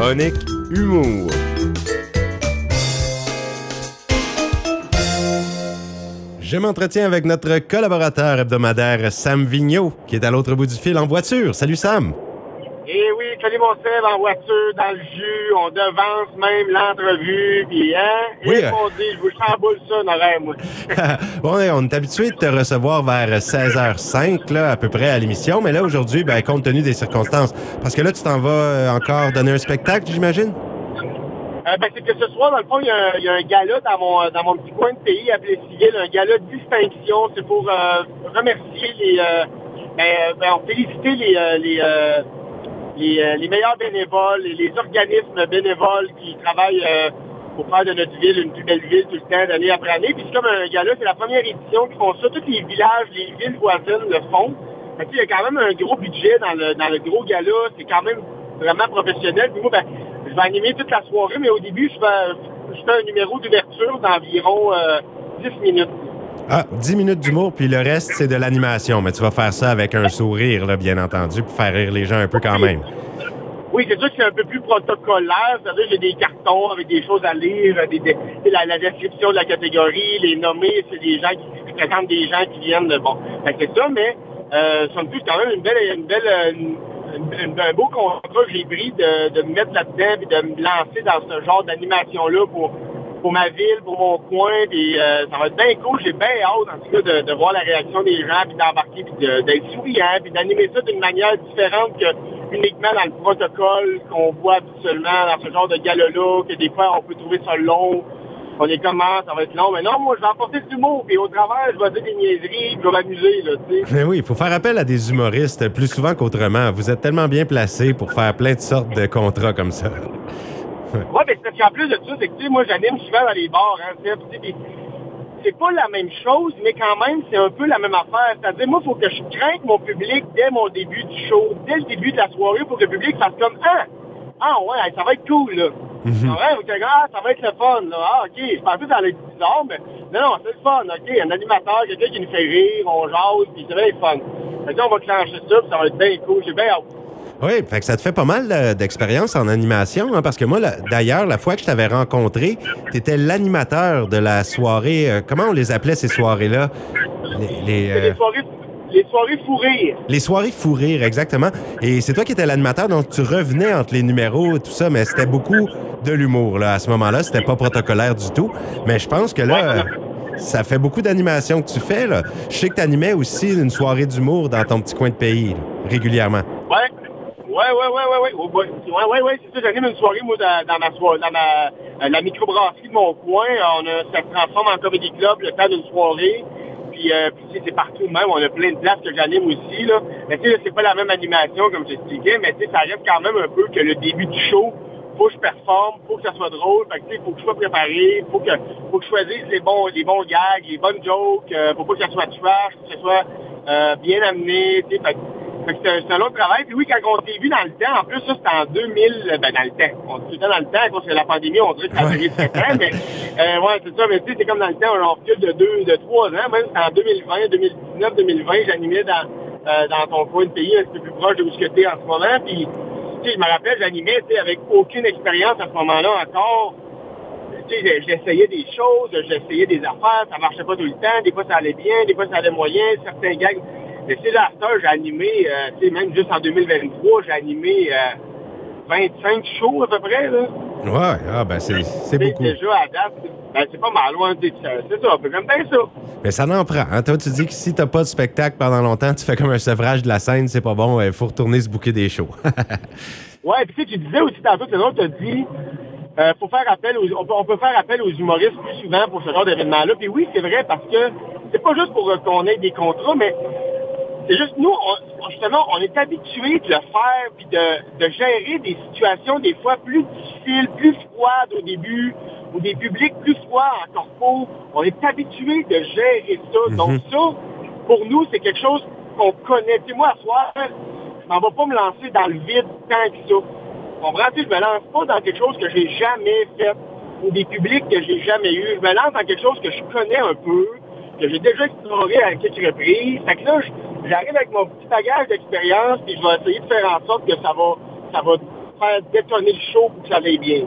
Chronique Humour. Je m'entretiens avec notre collaborateur hebdomadaire Sam Vigneault, qui est à l'autre bout du fil en voiture. Salut Sam! Mon Seb, en voiture, dans le jus, on devance même l'entrevue, puis hein? Oui, Et euh. on dit, je vous chamboule ça, moi. on est habitué de te recevoir vers 16h05, là, à peu près, à l'émission, mais là, aujourd'hui, ben, compte tenu des circonstances, parce que là, tu t'en vas euh, encore donner un spectacle, j'imagine? Euh, ben, c'est que ce soir, dans le fond, il y, a un- il y a un gala dans mon, dans mon petit coin de pays appelé Civil, un gala de distinction. C'est pour euh, remercier les... Euh, ben, ben, féliciter les, les, les, euh, les meilleurs bénévoles et les organismes bénévoles qui travaillent euh, pour faire de notre ville une plus belle ville tout le temps, d'année après année. Puis c'est comme un gala, c'est la première édition qu'ils font ça. Tous les villages, les villes voisines le font. Il y a quand même un gros budget dans le, dans le gros gala. C'est quand même vraiment professionnel. Puis moi, ben, je vais animer toute la soirée, mais au début, je fais, je un numéro d'ouverture d'environ euh, 10 minutes. Ah, 10 minutes d'humour, puis le reste, c'est de l'animation, mais tu vas faire ça avec un sourire, là, bien entendu, pour faire rire les gens un peu quand même. Oui, c'est sûr que c'est un peu plus protocolaire. C'est-à-dire j'ai des cartons avec des choses à lire, des, des- la, la description de la catégorie, les nommés, c'est des gens qui, présentent des gens qui viennent de bon. C'est ça, mais euh, somme toute, quand même une belle, une belle, une- une- un beau contrat que j'ai pris de, de me mettre là-dedans et de me lancer dans ce genre d'animation-là pour, pour ma ville, pour mon coin. Puis euh, ça va être bien cool. J'ai bien hâte, en tout cas, de, voir la réaction des gens, puis d'embarquer, puis d'être souriant, puis d'animer ça d'une manière différente que uniquement dans le protocole qu'on voit habituellement dans ce genre de gala-là, que des fois on peut trouver ça long. On est comment, ça va être long. Mais non, moi, je vais apporter du mot, puis au travers, je vais dire des niaiseries, puis je vais m'amuser, là, tu sais. Mais oui, il faut faire appel à des humoristes plus souvent qu'autrement. Vous êtes tellement bien placés pour faire plein de sortes de contrats comme ça. Ouais, mais c'est parce qu'en plus de ça, c'est que, tu sais, moi, j'anime souvent dans les bars, hein, tu sais, c'est pas la même chose, mais quand même, c'est un peu la même affaire. C'est-à-dire, moi, il faut que je crainte mon public dès mon début du show, dès le début de la soirée, pour que le public fasse comme, ah, ah ouais, ça va être cool, là. Mhm. Ah ouais, ok, ah, ça va être le fun, là. Ah, ok, je pensais que ça allait être bizarre, mais non, non, c'est le fun, ok. Un animateur, quelqu'un qui nous fait rire, on jase, puis c'est bien le fun. Fait que là, on va clencher ça, puis ça va être bien cool. J'ai bien hâte. Oui, fait que ça te fait pas mal euh, d'expérience en animation, hein, parce que moi, d'ailleurs, la fois que je t'avais rencontré, tu étais l'animateur de la soirée. euh, comment on les appelait ces soirées-là? Les, les, euh, les soirées, les soirées fou rire. les soirées fou rire, exactement. Et c'est toi qui étais l'animateur, donc tu revenais entre les numéros et tout ça, mais c'était beaucoup de l'humour là, à ce moment-là. C'était pas protocolaire du tout. Mais je pense que là, Ouais. euh, ça fait beaucoup d'animation que tu fais. Là. Je sais que tu animais aussi une soirée d'humour dans ton petit coin de pays, là, régulièrement. Ouais, ouais, ouais, ouais, ouais. Oh, ouais, ouais, ouais, c'est ça. J'anime une soirée, moi, dans, ma soirée, dans ma, euh, la microbrasserie de mon coin. On ça se transforme en comedy club le temps d'une soirée. Puis, euh, c'est partout même. On a plein de places que j'anime aussi, là. Mais tu sais, c'est pas la même animation, comme j'expliquais, mais tu sais, ça reste quand même un peu que le début du show, faut que je performe, faut que ça soit drôle, fait que, faut que je sois préparé, faut que, faut que je choisisse les bons, les gags, les bonnes jokes, euh, pour pas que ça soit trash, que ça soit euh, bien amené, tu sais, c'est un, autre travail. Puis oui, quand on s'est vu dans le temps, en plus, ça, c'était en 2000, ben, dans le temps. On temps dans le temps, parce que la pandémie, on dirait que ça a duré 7 ans, mais, euh, ouais, c'est ça, mais tu sais, c'est comme dans le temps, on recule de deux, de trois ans, même, c'était en 2020, 2019, 2020, j'animais dans, euh, dans ton coin de pays, un petit peu plus proche de où je suis en ce moment, puis, tu sais, je me rappelle, j'animais, tu sais, avec aucune expérience à ce moment-là encore, tu sais, j'essayais des choses, j'essayais des affaires, ça marchait pas tout le temps, des fois ça allait bien, des fois ça allait moyen, certains gags. Mais c'est là, j'ai animé, euh, tu sais, même juste en 2023, j'ai animé euh, 25 shows à peu près, là. Ouais, ah, ben c'est beaucoup. Déjà, à date, ben, c'est pas mal, loin, c'est c'est ça, j'aime bien ça. Mais ça n'en prend. hein. Toi, tu dis que si t'as pas de spectacle pendant longtemps, tu fais comme un sevrage de la scène, c'est pas bon, il faut retourner se bouquer des shows. Ouais, puis tu sais, tu disais aussi tantôt, c'est l'autre, t'as dit, euh, faut faire appel aux, on peut, on peut faire appel aux humoristes plus souvent pour ce genre d'événement-là. Puis oui, c'est vrai parce que c'est pas juste pour euh, qu'on ait des contrats, mais c'est juste nous, on- justement, on est habitués de le faire puis de, de gérer des situations des fois plus difficiles, plus froides au début, ou des publics plus froids en corpo. On est habitué de gérer ça. Donc ça, pour nous, c'est quelque chose qu'on connaît. Tu sais, moi, à soir, je m'en vais pas me lancer dans le vide tant que ça. Tu comprends? Tu sais, je me lance pas dans quelque chose que j'ai jamais fait ou des publics que j'ai jamais eu. Je me lance dans quelque chose que je connais un peu, que j'ai déjà exploré à quelques reprises. Fait que là, je- j'arrive avec mon petit bagage d'expérience puis je vais essayer de faire en sorte que ça va, ça va, faire détonner le show pour que ça aille bien.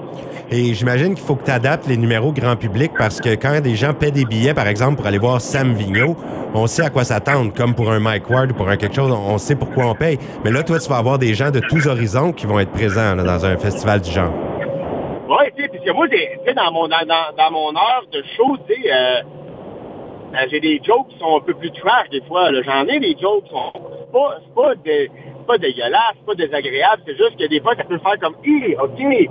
Et j'imagine qu'il faut que tu adaptes les numéros grand public parce que quand des gens paient des billets, par exemple, pour aller voir Sam Vigneault, on sait à quoi s'attendre, comme pour un Mike Ward ou pour un quelque chose, on sait pourquoi on paye. Mais là, toi, tu vas avoir des gens de tous horizons qui vont être présents dans un festival du genre. Oui, tu sais, parce que moi, dans mon, dans, dans, mon heure de show, tu sais, euh, j'ai des jokes qui sont un peu plus trash des fois. J'en ai des jokes qui sont pas, pas, de, pas dégueulasses, pas désagréables. C'est juste que des fois, ça peut faire comme, hé, OK.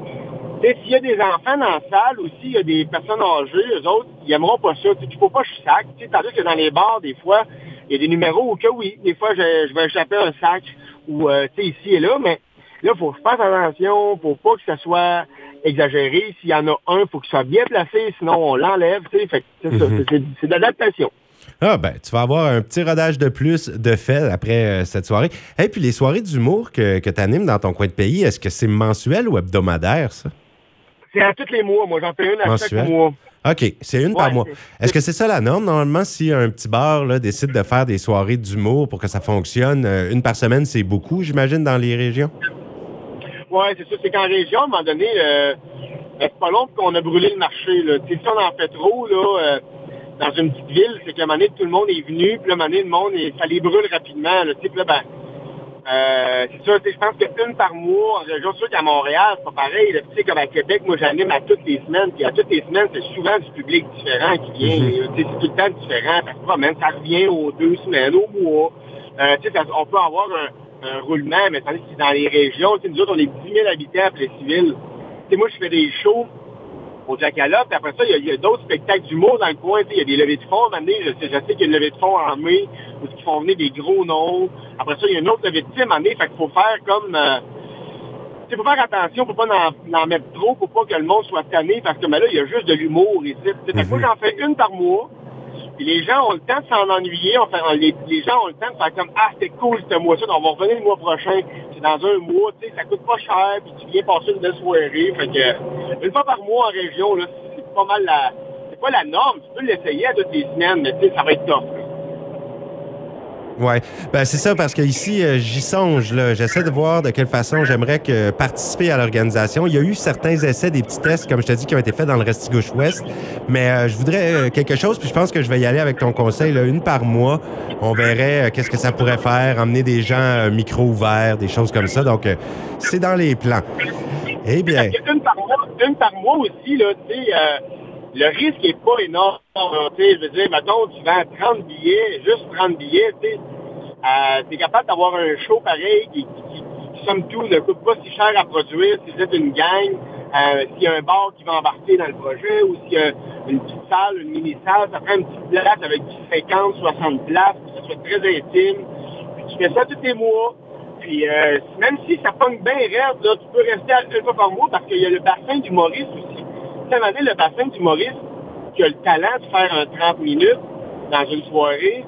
S'il y a des enfants dans la salle ou s'il y a des personnes âgées, eux autres, ils aimeront pas ça. Il faut pas que je sac. Tandis que dans les bars, des fois, il y a des numéros où que oui, des fois, je, vais échapper un sac ou, euh, tu ici et là, mais là, il faut que je fasse attention, faut pas que ça soit exagéré. S'il y en a un, il faut qu'il soit bien placé, sinon on l'enlève. C'est mhm. c'est de l'adaptation. Ah ben, tu vas avoir un petit rodage de plus de fait après euh, cette soirée. Et puis les soirées d'humour que, que tu animes dans ton coin de pays, est-ce que c'est mensuel ou hebdomadaire, ça? C'est à tous les mois. Moi, j'en fais une à chaque mois. OK, c'est une par mois. Est-ce que c'est ça la norme? Normalement, si un petit bar là, décide de faire des soirées d'humour pour que ça fonctionne, euh, une par semaine, c'est beaucoup, j'imagine, dans les régions? Oui, c'est ça. C'est qu'en région, à un moment donné, euh, c'est pas long qu'on a brûlé le marché. Là. Si on en fait trop, là, euh, dans une petite ville, c'est qu'à un moment donné, tout le monde est venu, puis à un moment donné, le monde, ça les brûle rapidement. Là, là, ben, euh, c'est sûr, je pense qu'une par mois en région, sûr qu'à Montréal, c'est pas pareil. Tu sais, comme à Québec, moi, j'anime à toutes les semaines, puis à toutes les semaines, c'est souvent du public différent qui vient. Mm-hmm. C'est tout le temps différent. Ça se promène, ça revient aux deux semaines, au mois. Euh, tu sais, on peut avoir un un roulement, mais tandis que dans les régions, nous autres, on est 10 000 habitants après civil. sais, moi, je fais des shows au Jackalope, puis après ça, il y a, d'autres spectacles d'humour dans le coin. Il y a des levées de fonds. Maintenant, je sais, je sais qu'il y a une levée de fonds en mai, où ils font venir des gros noms. Après ça, il y a une autre levée de team en mai. Fait qu'il faut faire comme... Euh, il faut faire attention, faut pas en, en, mettre trop, faut pas que le monde soit tanné, parce que là, il y a juste de l'humour ici. Moi, mhm. j'en fais une par mois. Puis les gens ont le temps de s'en ennuyer. Les, gens ont le temps de faire comme Ah, c'était cool ce mois-ci, on va revenir le mois prochain. C'est dans un mois, tu sais, ça coûte pas cher, puis tu viens passer une soirée. Fait une fois par mois en région, c'est pas mal la. C'est pas la norme. Tu peux l'essayer à toutes les semaines, mais ça va être tough. Oui, ben, c'est ça, parce qu'ici, euh, j'y songe. J'essaie de voir de quelle façon j'aimerais participer à l'organisation. Il y a eu certains essais, des petits tests, comme je te dis, qui ont été faits dans le Restigouche-Ouest. Mais euh, je voudrais euh, quelque chose, puis je pense que je vais y aller avec ton conseil, là, une par mois. On verrait qu'est-ce que ça pourrait faire, emmener des gens micro ouverts, des choses comme ça. Donc, c'est dans les plans. Eh bien. Une par mois, une par mois aussi, là, tu sais le risque est pas énorme. je veux dire, mettons, tu vends 30 billets, juste 30 billets, tu es capable d'avoir un show pareil qui, somme tout, ne coûte pas si cher à produire si vous êtes une gang, euh, s'il y a un bar qui va embarquer dans le projet ou s'il y a une petite salle, une mini-salle, ça prend une petite place avec 50, 60 places, puis ça soit très intime. Puis tu fais ça tous les mois. Puis euh, même si ça pogne bien raide, tu peux rester une fois par mois parce qu'il y a le bassin du Maurice aussi cette année, le bassin d'humoriste qui a le talent de faire un 30 minutes dans une soirée,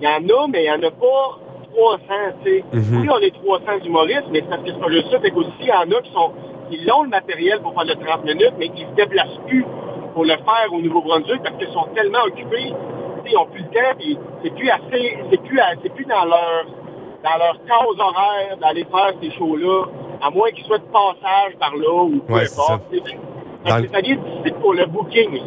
il y en a, mais il n'y en a pas 300, tu sais. Mhm. Oui, on est 300 humoristes, mais c'est parce que c'est pas juste ça, qu'aussi, il y en a qui sont, ont le matériel pour faire le 30 minutes, mais qui ne se déplacent plus pour le faire au Nouveau-Brunswick parce qu'ils sont tellement occupés, ils n'ont plus le temps, puis c'est plus assez, c'est plus, c'est plus dans leur, dans leur horaire d'aller faire ces shows-là, à moins qu'ils soient de passage par là ou peu importe. C'est pour le booking.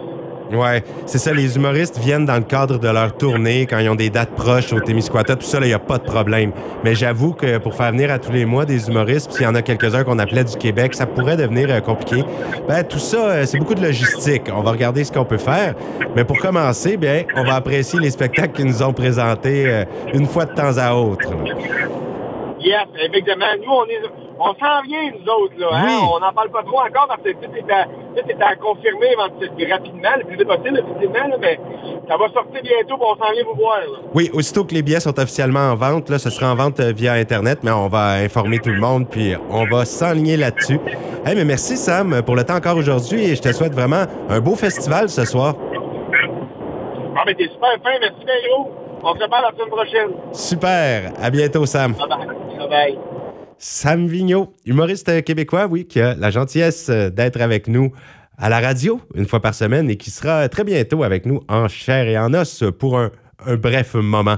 Ouais, c'est ça. Les humoristes viennent dans le cadre de leur tournée quand ils ont des dates proches au Témiscouata. Tout ça, il n'y a pas de problème. Mais j'avoue que pour faire venir à tous les mois des humoristes, puis s'il y en a quelques-uns qu'on appelait du Québec, ça pourrait devenir euh, compliqué. Ben, tout ça, euh, c'est beaucoup de logistique. On va regarder ce qu'on peut faire. Mais pour commencer, bien, on va apprécier les spectacles qu'ils nous ont présentés euh, une fois de temps à autre. Yes, effectivement. Nous, on est, on s'en vient, nous autres, là. Hein? On n'en parle pas trop encore parce que tout est à, tout est à confirmer rapidement, le plus vite possible, effectivement, là, mais ça va sortir bientôt, on s'en vient vous voir. Oui, aussitôt que les billets sont officiellement en vente, là, ce sera en vente euh, via Internet, mais on va informer tout le monde, puis on va s'enligner là-dessus. Hey, mais merci, Sam, pour le temps encore aujourd'hui, et je te souhaite vraiment un beau festival ce soir. Ah, mais t'es super fin, merci gros. On se reparle la semaine prochaine. Super. À bientôt, Sam. Bye bye. Bye bye. Sam Vigneault, humoriste québécois, oui, qui a la gentillesse d'être avec nous à la radio une fois par semaine et qui sera très bientôt avec nous en chair et en os pour un, un bref moment.